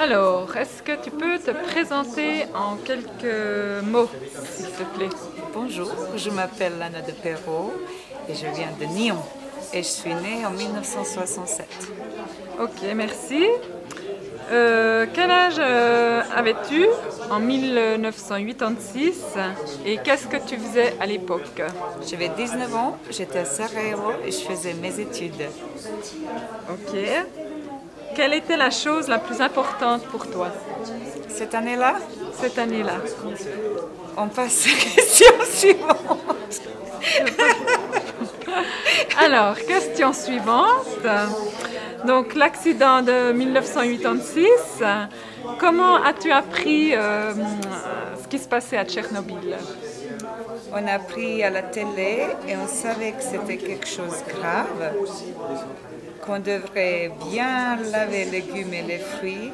Alors, est-ce que tu peux te présenter en quelques mots, s'il te plaît? Bonjour, je m'appelle Lana de Perrault et je viens de Nyon et je suis née en 1967. Ok, merci. Euh, quel âge euh, avais-tu en 1986 et qu'est-ce que tu faisais à l'époque? J'avais 19 ans, j'étais à Sarajevo et je faisais mes études. Ok. Quelle était la chose la plus importante pour toi Cette année-là, cette année-là? On passe à la question suivante. Alors, question suivante. Donc, l'accident de 1986, comment as-tu appris euh, ce qui se passait à Tchernobyl? On a appris à la télé et on savait que c'était quelque chose de grave, qu'on devrait bien laver les légumes et les fruits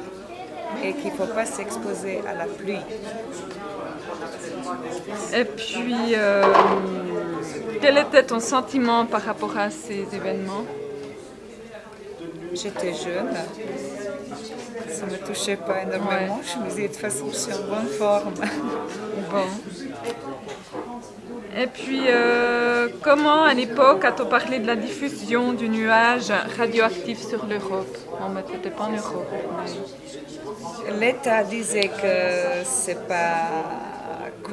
et qu'il ne faut pas s'exposer à la pluie. Et puis, euh, quel était ton sentiment par rapport à ces événements? J'étais jeune, ça ne me touchait pas énormément. Je me disais de toute façon, je suis en bonne forme. Bon. Et puis, euh, comment à l'époque a-t-on parlé de la diffusion du nuage radioactif sur l'Europe? On ne t'étais pas en Europe. L'État disait que c'est pas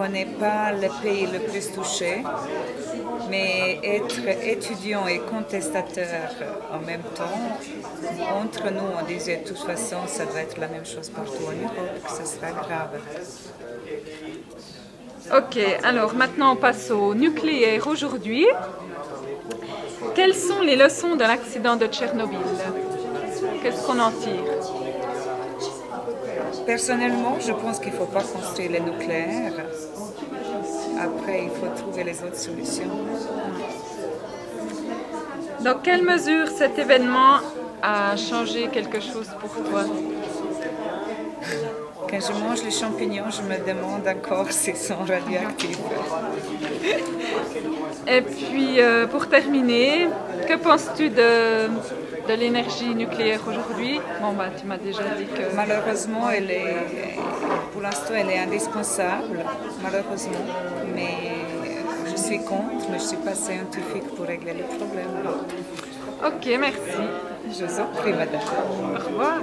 n'est pas le pays le plus touché, mais être étudiant et contestateur en même temps, entre nous, on disait de toute façon, ça doit être la même chose partout en Europe, que ce sera grave. Ok, alors maintenant on passe au nucléaire aujourd'hui. Quelles sont les leçons de l'accident de Tchernobyl? Qu'est-ce qu'on en tire? Personnellement, je pense qu'il ne faut pas construire les nucléaires. Après, il faut trouver les autres solutions. Dans quelle mesure cet événement a changé quelque chose pour toi? Quand je mange les champignons, je me demande encore s'ils sont radioactifs. Et puis, euh, pour terminer, que penses-tu de, de l'énergie nucléaire aujourd'hui Bon, bah, tu m'as déjà dit que... Malheureusement, elle est, pour l'instant, elle est indispensable, malheureusement. Mais je suis contre, mais je ne suis pas scientifique pour régler le problème. Ok, merci. Je vous en prie, madame. Au revoir.